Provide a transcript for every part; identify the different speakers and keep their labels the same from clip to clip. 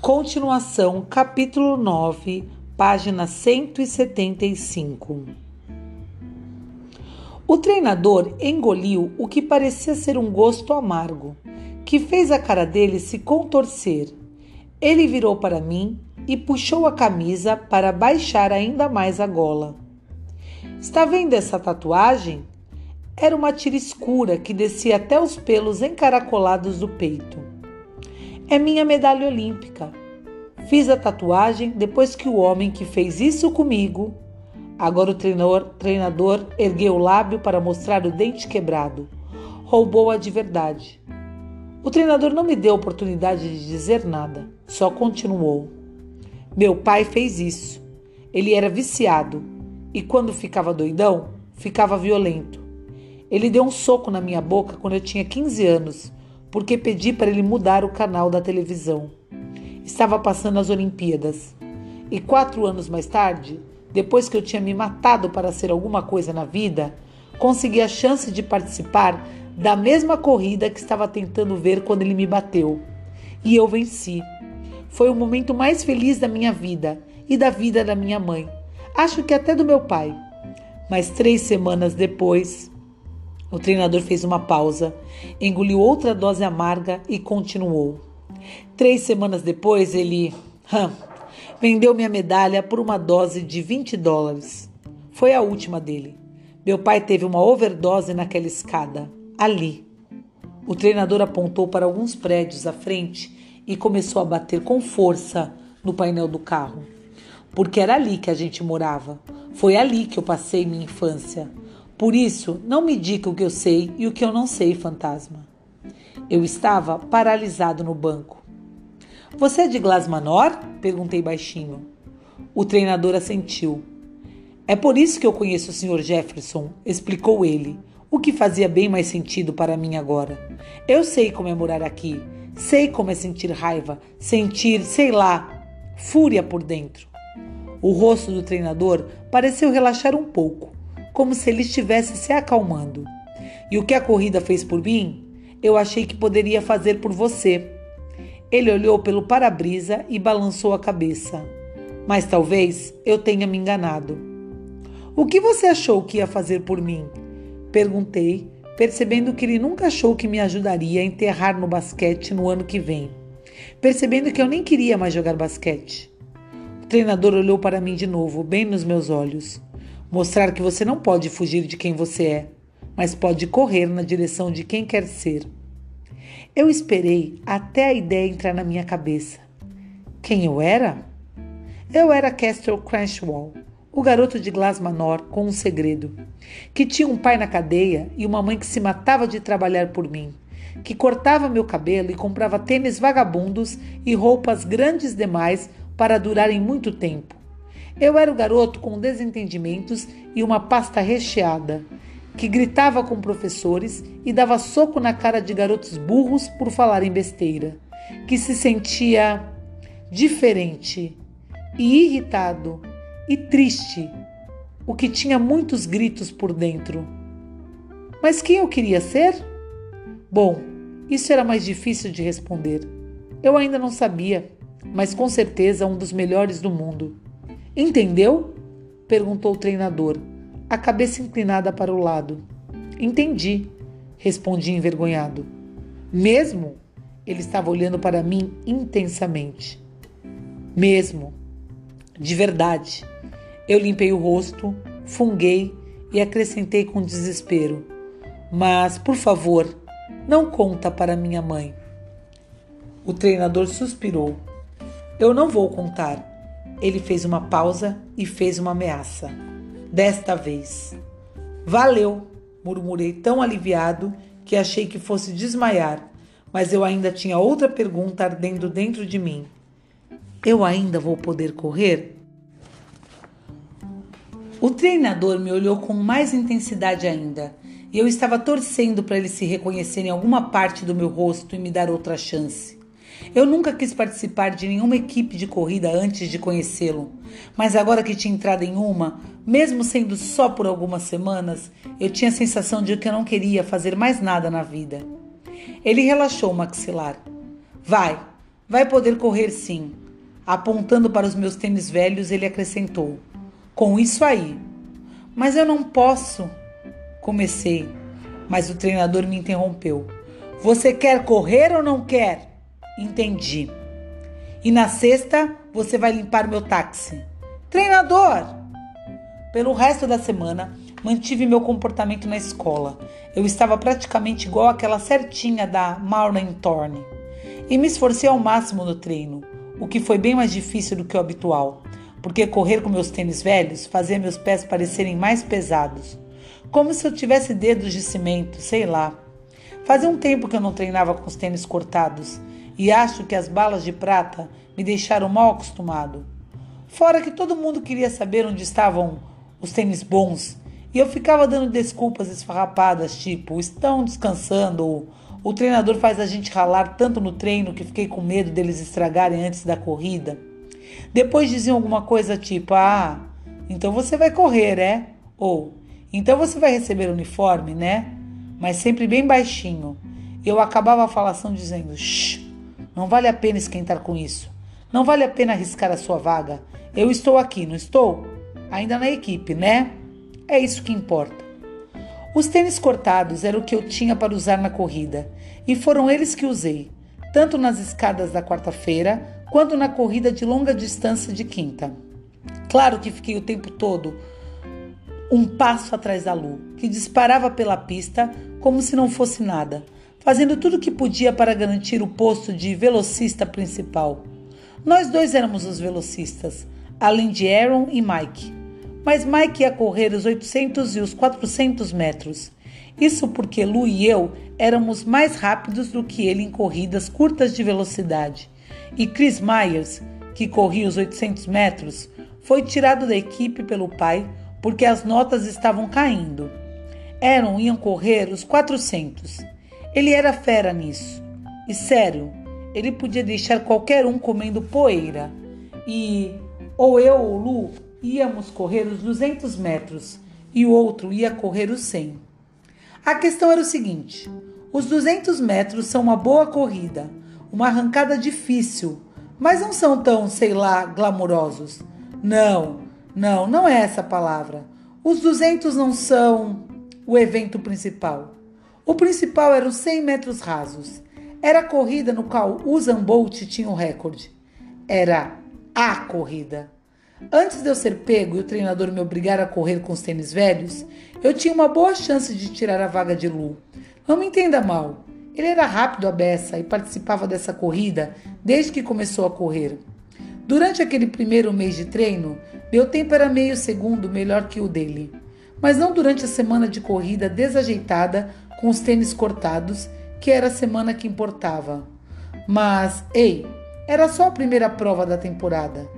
Speaker 1: Continuação, capítulo 9, página 175. O treinador engoliu o que parecia ser um gosto amargo, que fez a cara dele se contorcer. Ele virou para mim e puxou a camisa para baixar ainda mais a gola. Está vendo essa tatuagem? Era uma tira escura que descia até os pelos encaracolados do peito. É minha medalha olímpica. Fiz a tatuagem depois que o homem que fez isso comigo. Agora o treinador, treinador ergueu o lábio para mostrar o dente quebrado. Roubou-a de verdade. O treinador não me deu oportunidade de dizer nada, só continuou. Meu pai fez isso. Ele era viciado e quando ficava doidão, ficava violento. Ele deu um soco na minha boca quando eu tinha 15 anos, porque pedi para ele mudar o canal da televisão. Estava passando as Olimpíadas. E quatro anos mais tarde, depois que eu tinha me matado para ser alguma coisa na vida, consegui a chance de participar da mesma corrida que estava tentando ver quando ele me bateu. E eu venci. Foi o momento mais feliz da minha vida e da vida da minha mãe. Acho que até do meu pai. Mas três semanas depois, o treinador fez uma pausa, engoliu outra dose amarga e continuou. Três semanas depois, ele vendeu minha medalha por uma dose de 20 dólares. Foi a última dele. Meu pai teve uma overdose naquela escada, ali. O treinador apontou para alguns prédios à frente e começou a bater com força no painel do carro. Porque era ali que a gente morava. Foi ali que eu passei minha infância. Por isso, não me diga o que eu sei e o que eu não sei, fantasma. Eu estava paralisado no banco. Você é de Glasmanor? Perguntei baixinho. O treinador assentiu. É por isso que eu conheço o Sr. Jefferson, explicou ele, o que fazia bem mais sentido para mim agora. Eu sei como é morar aqui, sei como é sentir raiva, sentir, sei lá, fúria por dentro. O rosto do treinador pareceu relaxar um pouco como se ele estivesse se acalmando. E o que a corrida fez por mim, eu achei que poderia fazer por você. Ele olhou pelo para-brisa e balançou a cabeça. Mas talvez eu tenha me enganado. O que você achou que ia fazer por mim? Perguntei, percebendo que ele nunca achou que me ajudaria a enterrar no basquete no ano que vem. Percebendo que eu nem queria mais jogar basquete. O treinador olhou para mim de novo, bem nos meus olhos. Mostrar que você não pode fugir de quem você é, mas pode correr na direção de quem quer ser. Eu esperei até a ideia entrar na minha cabeça. Quem eu era? Eu era Castle Crashwell, o garoto de Glasmanor com um segredo, que tinha um pai na cadeia e uma mãe que se matava de trabalhar por mim, que cortava meu cabelo e comprava tênis vagabundos e roupas grandes demais para durarem muito tempo eu era o garoto com desentendimentos e uma pasta recheada, que gritava com professores e dava soco na cara de garotos burros por falarem besteira, que se sentia diferente e irritado e triste, o que tinha muitos gritos por dentro. Mas quem eu queria ser? Bom, isso era mais difícil de responder. Eu ainda não sabia, mas com certeza um dos melhores do mundo. Entendeu? perguntou o treinador, a cabeça inclinada para o lado. Entendi, respondi envergonhado. Mesmo? Ele estava olhando para mim intensamente. Mesmo. De verdade. Eu limpei o rosto, funguei e acrescentei com desespero. Mas, por favor, não conta para minha mãe. O treinador suspirou. Eu não vou contar. Ele fez uma pausa e fez uma ameaça. Desta vez. Valeu! murmurei tão aliviado que achei que fosse desmaiar, mas eu ainda tinha outra pergunta ardendo dentro de mim. Eu ainda vou poder correr? O treinador me olhou com mais intensidade ainda, e eu estava torcendo para ele se reconhecer em alguma parte do meu rosto e me dar outra chance. Eu nunca quis participar de nenhuma equipe de corrida antes de conhecê-lo, mas agora que tinha entrado em uma, mesmo sendo só por algumas semanas, eu tinha a sensação de que eu não queria fazer mais nada na vida. Ele relaxou o maxilar. Vai, Vai poder correr sim. Apontando para os meus tênis velhos, ele acrescentou: Com isso aí. Mas eu não posso. Comecei, mas o treinador me interrompeu. Você quer correr ou não quer? Entendi. E na sexta você vai limpar meu táxi. Treinador! Pelo resto da semana, mantive meu comportamento na escola. Eu estava praticamente igual aquela certinha da Maureen Thorne. E me esforcei ao máximo no treino, o que foi bem mais difícil do que o habitual, porque correr com meus tênis velhos fazia meus pés parecerem mais pesados, como se eu tivesse dedos de cimento, sei lá. Fazia um tempo que eu não treinava com os tênis cortados e acho que as balas de prata me deixaram mal acostumado. Fora que todo mundo queria saber onde estavam os tênis bons e eu ficava dando desculpas esfarrapadas, tipo, estão descansando ou o treinador faz a gente ralar tanto no treino que fiquei com medo deles estragarem antes da corrida. Depois diziam alguma coisa tipo: Ah, então você vai correr, é? Ou então você vai receber o uniforme, né? Mas sempre bem baixinho. Eu acabava a falação dizendo: Shh, não vale a pena esquentar com isso. Não vale a pena arriscar a sua vaga. Eu estou aqui, não estou? Ainda na equipe, né? É isso que importa. Os tênis cortados eram o que eu tinha para usar na corrida, e foram eles que usei, tanto nas escadas da quarta-feira quanto na corrida de longa distância de quinta. Claro que fiquei o tempo todo um passo atrás da Lu, que disparava pela pista como se não fosse nada fazendo tudo o que podia para garantir o posto de velocista principal. Nós dois éramos os velocistas, além de Aaron e Mike. Mas Mike ia correr os 800 e os 400 metros. Isso porque Lu e eu éramos mais rápidos do que ele em corridas curtas de velocidade. E Chris Myers, que corria os 800 metros, foi tirado da equipe pelo pai porque as notas estavam caindo. Aaron iam correr os 400 ele era fera nisso. E sério, ele podia deixar qualquer um comendo poeira. E ou eu ou Lu íamos correr os 200 metros e o outro ia correr os 100. A questão era o seguinte: os 200 metros são uma boa corrida, uma arrancada difícil, mas não são tão, sei lá, glamourosos. Não, não, não é essa palavra. Os 200 não são o evento principal. O principal era os 100 metros rasos. Era a corrida no qual Usain Bolt tinha o recorde. Era a corrida. Antes de eu ser pego e o treinador me obrigar a correr com os tênis velhos, eu tinha uma boa chance de tirar a vaga de Lu. Não me entenda mal. Ele era rápido a beça e participava dessa corrida desde que começou a correr. Durante aquele primeiro mês de treino, meu tempo era meio segundo melhor que o dele. Mas não durante a semana de corrida desajeitada com os tênis cortados, que era a semana que importava. Mas, ei, era só a primeira prova da temporada.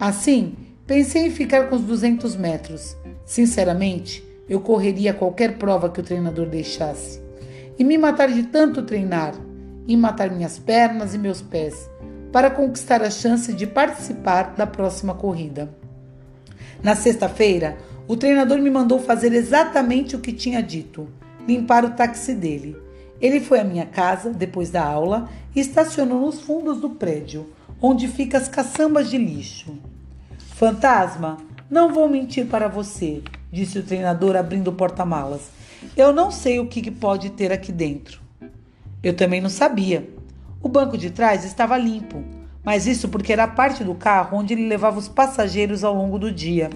Speaker 1: Assim, pensei em ficar com os 200 metros. Sinceramente, eu correria qualquer prova que o treinador deixasse. E me matar de tanto treinar, e matar minhas pernas e meus pés, para conquistar a chance de participar da próxima corrida. Na sexta-feira, o treinador me mandou fazer exatamente o que tinha dito limpar o táxi dele. Ele foi à minha casa depois da aula e estacionou nos fundos do prédio, onde ficam as caçambas de lixo. Fantasma, não vou mentir para você, disse o treinador abrindo o porta-malas. Eu não sei o que pode ter aqui dentro. Eu também não sabia. O banco de trás estava limpo, mas isso porque era parte do carro onde ele levava os passageiros ao longo do dia,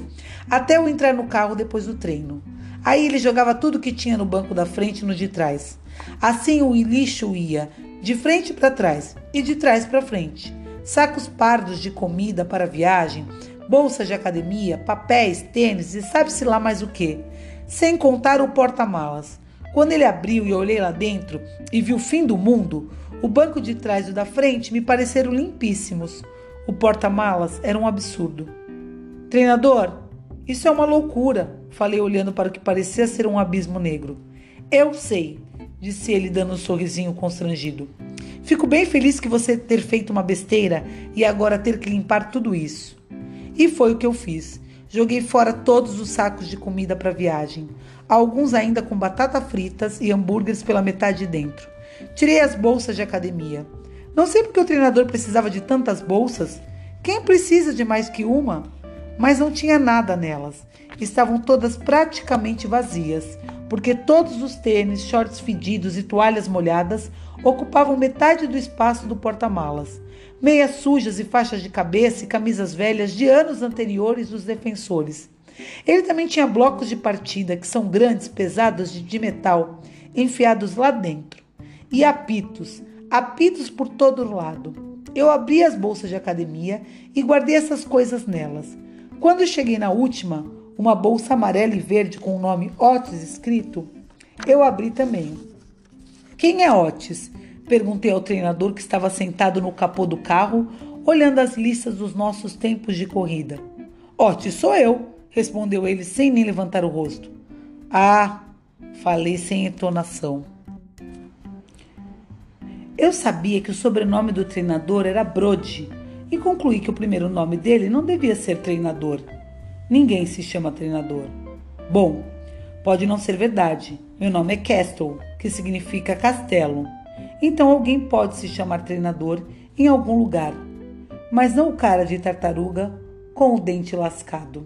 Speaker 1: até eu entrar no carro depois do treino. Aí ele jogava tudo que tinha no banco da frente e no de trás. Assim o lixo ia de frente para trás e de trás para frente. Sacos pardos de comida para viagem, bolsas de academia, papéis, tênis e sabe-se lá mais o que. Sem contar o porta-malas. Quando ele abriu e olhei lá dentro e vi o fim do mundo, o banco de trás e o da frente me pareceram limpíssimos. O porta-malas era um absurdo. Treinador, isso é uma loucura, falei olhando para o que parecia ser um abismo negro. Eu sei, disse ele dando um sorrisinho constrangido. Fico bem feliz que você ter feito uma besteira e agora ter que limpar tudo isso. E foi o que eu fiz. Joguei fora todos os sacos de comida para viagem, alguns ainda com batata fritas e hambúrgueres pela metade de dentro. Tirei as bolsas de academia. Não sei porque o treinador precisava de tantas bolsas. Quem precisa de mais que uma? Mas não tinha nada nelas. Estavam todas praticamente vazias, porque todos os tênis, shorts fedidos e toalhas molhadas ocupavam metade do espaço do porta-malas. Meias sujas e faixas de cabeça e camisas velhas de anos anteriores dos defensores. Ele também tinha blocos de partida, que são grandes, pesados de metal, enfiados lá dentro. E apitos, apitos por todo lado. Eu abri as bolsas de academia e guardei essas coisas nelas. Quando cheguei na última, uma bolsa amarela e verde com o nome Otis escrito, eu abri também. Quem é Otis? Perguntei ao treinador que estava sentado no capô do carro, olhando as listas dos nossos tempos de corrida. Otis sou eu, respondeu ele sem nem levantar o rosto. Ah, falei sem entonação. Eu sabia que o sobrenome do treinador era Brody e concluí que o primeiro nome dele não devia ser treinador. Ninguém se chama treinador. Bom, pode não ser verdade. Meu nome é Castle, que significa castelo. Então alguém pode se chamar treinador em algum lugar, mas não o cara de tartaruga com o dente lascado.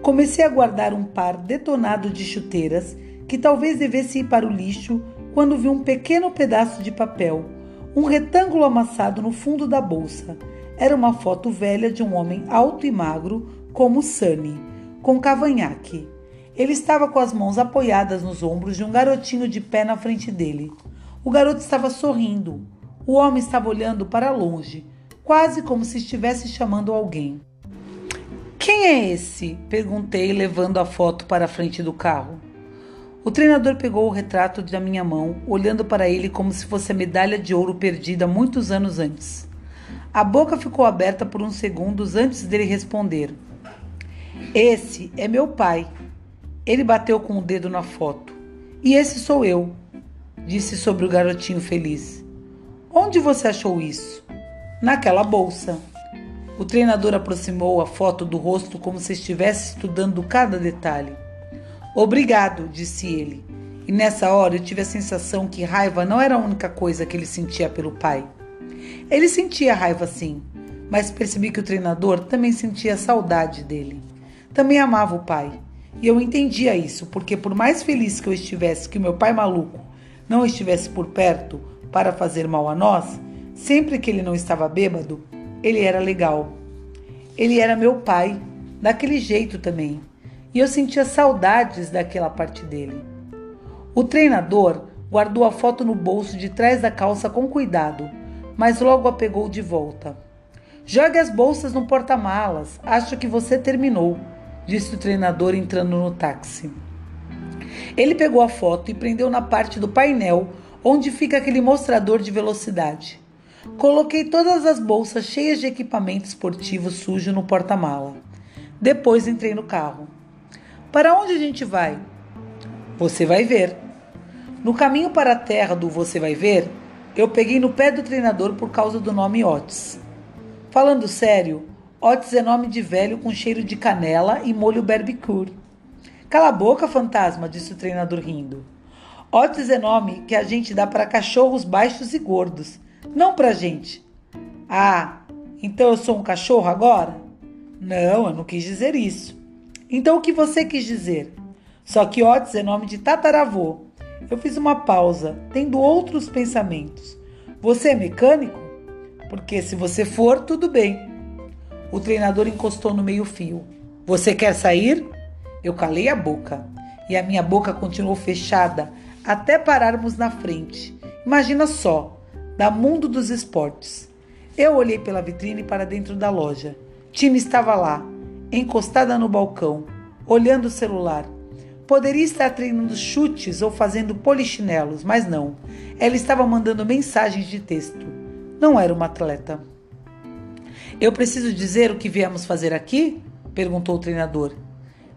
Speaker 1: Comecei a guardar um par detonado de chuteiras que talvez devesse ir para o lixo quando vi um pequeno pedaço de papel, um retângulo amassado no fundo da bolsa. Era uma foto velha de um homem alto e magro, como Sunny, com cavanhaque. Ele estava com as mãos apoiadas nos ombros de um garotinho de pé na frente dele. O garoto estava sorrindo. O homem estava olhando para longe, quase como se estivesse chamando alguém. Quem é esse? perguntei, levando a foto para a frente do carro. O treinador pegou o retrato da minha mão, olhando para ele como se fosse a medalha de ouro perdida muitos anos antes. A boca ficou aberta por uns segundos antes dele responder. Esse é meu pai. Ele bateu com o dedo na foto. E esse sou eu disse sobre o garotinho feliz. Onde você achou isso? Naquela bolsa. O treinador aproximou a foto do rosto como se estivesse estudando cada detalhe. Obrigado, disse ele. E nessa hora eu tive a sensação que raiva não era a única coisa que ele sentia pelo pai. Ele sentia raiva sim, mas percebi que o treinador também sentia saudade dele. Também amava o pai. E eu entendia isso, porque por mais feliz que eu estivesse que o meu pai maluco não estivesse por perto para fazer mal a nós, sempre que ele não estava bêbado, ele era legal. Ele era meu pai, daquele jeito também, e eu sentia saudades daquela parte dele. O treinador guardou a foto no bolso de trás da calça com cuidado, mas logo a pegou de volta. Jogue as bolsas no porta-malas, acho que você terminou, disse o treinador entrando no táxi. Ele pegou a foto e prendeu na parte do painel onde fica aquele mostrador de velocidade. Coloquei todas as bolsas cheias de equipamento esportivo sujo no porta-mala. Depois entrei no carro. Para onde a gente vai? Você vai ver. No caminho para a terra do Você vai ver, eu peguei no pé do treinador por causa do nome Otis. Falando sério, Otis é nome de velho com cheiro de canela e molho barbecue. Cala a boca, fantasma, disse o treinador rindo. Otis é nome que a gente dá para cachorros baixos e gordos, não para gente. Ah, então eu sou um cachorro agora? Não, eu não quis dizer isso. Então o que você quis dizer? Só que Otis é nome de tataravô. Eu fiz uma pausa, tendo outros pensamentos. Você é mecânico? Porque se você for, tudo bem. O treinador encostou no meio-fio. Você quer sair? Eu calei a boca e a minha boca continuou fechada até pararmos na frente. Imagina só, da mundo dos esportes. Eu olhei pela vitrine para dentro da loja. Tina estava lá, encostada no balcão, olhando o celular. Poderia estar treinando chutes ou fazendo polichinelos, mas não. Ela estava mandando mensagens de texto. Não era uma atleta. Eu preciso dizer o que viemos fazer aqui? perguntou o treinador.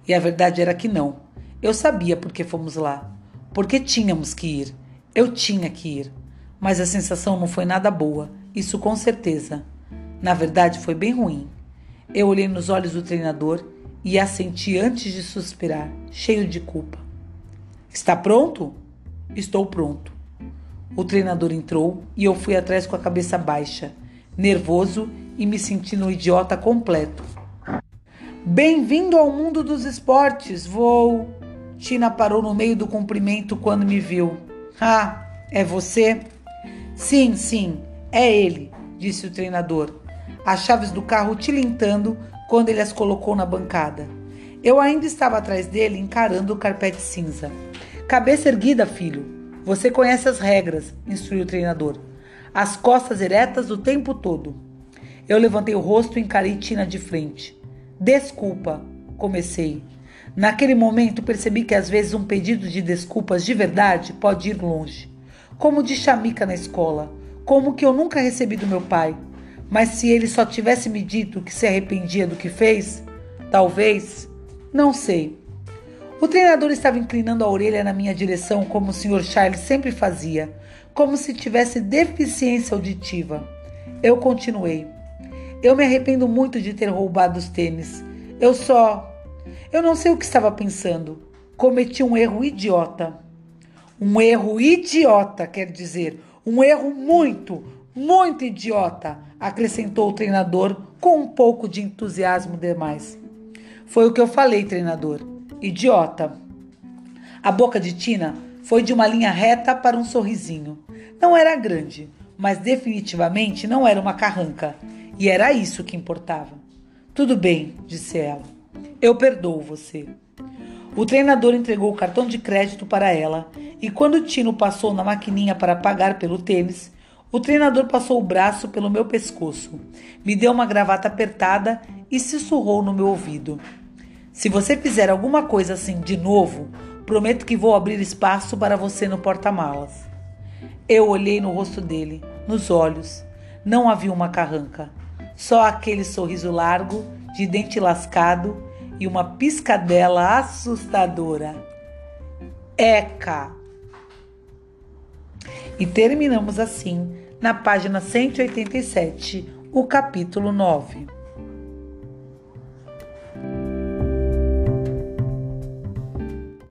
Speaker 1: E a verdade era que não. Eu sabia porque fomos lá. Porque tínhamos que ir. Eu tinha que ir. Mas a sensação não foi nada boa, isso com certeza. Na verdade, foi bem ruim. Eu olhei nos olhos do treinador e assenti antes de suspirar, cheio de culpa. Está pronto? Estou pronto. O treinador entrou e eu fui atrás com a cabeça baixa, nervoso e me sentindo um idiota completo. Bem-vindo ao mundo dos esportes, vou. Tina parou no meio do cumprimento quando me viu. Ah, é você? Sim, sim, é ele, disse o treinador, as chaves do carro tilintando quando ele as colocou na bancada. Eu ainda estava atrás dele encarando o carpete cinza. Cabeça erguida, filho. Você conhece as regras, instruiu o treinador. As costas eretas o tempo todo. Eu levantei o rosto e encarei Tina de frente. Desculpa, comecei. Naquele momento percebi que às vezes um pedido de desculpas de verdade pode ir longe. Como de chamica na escola, como que eu nunca recebi do meu pai. Mas se ele só tivesse me dito que se arrependia do que fez, talvez, não sei. O treinador estava inclinando a orelha na minha direção, como o Sr. Charles sempre fazia, como se tivesse deficiência auditiva. Eu continuei. Eu me arrependo muito de ter roubado os tênis. Eu só. Eu não sei o que estava pensando. Cometi um erro idiota. Um erro idiota, quer dizer, um erro muito, muito idiota, acrescentou o treinador com um pouco de entusiasmo demais. Foi o que eu falei, treinador. Idiota. A boca de Tina foi de uma linha reta para um sorrisinho. Não era grande, mas definitivamente não era uma carranca. E era isso que importava. Tudo bem, disse ela. Eu perdoo você. O treinador entregou o cartão de crédito para ela e quando Tino passou na maquininha para pagar pelo tênis, o treinador passou o braço pelo meu pescoço, me deu uma gravata apertada e sussurrou no meu ouvido. Se você fizer alguma coisa assim de novo, prometo que vou abrir espaço para você no porta-malas. Eu olhei no rosto dele, nos olhos. Não havia uma carranca, só aquele sorriso largo, de dente lascado e uma piscadela assustadora. Eca! E terminamos assim, na página 187, o capítulo 9.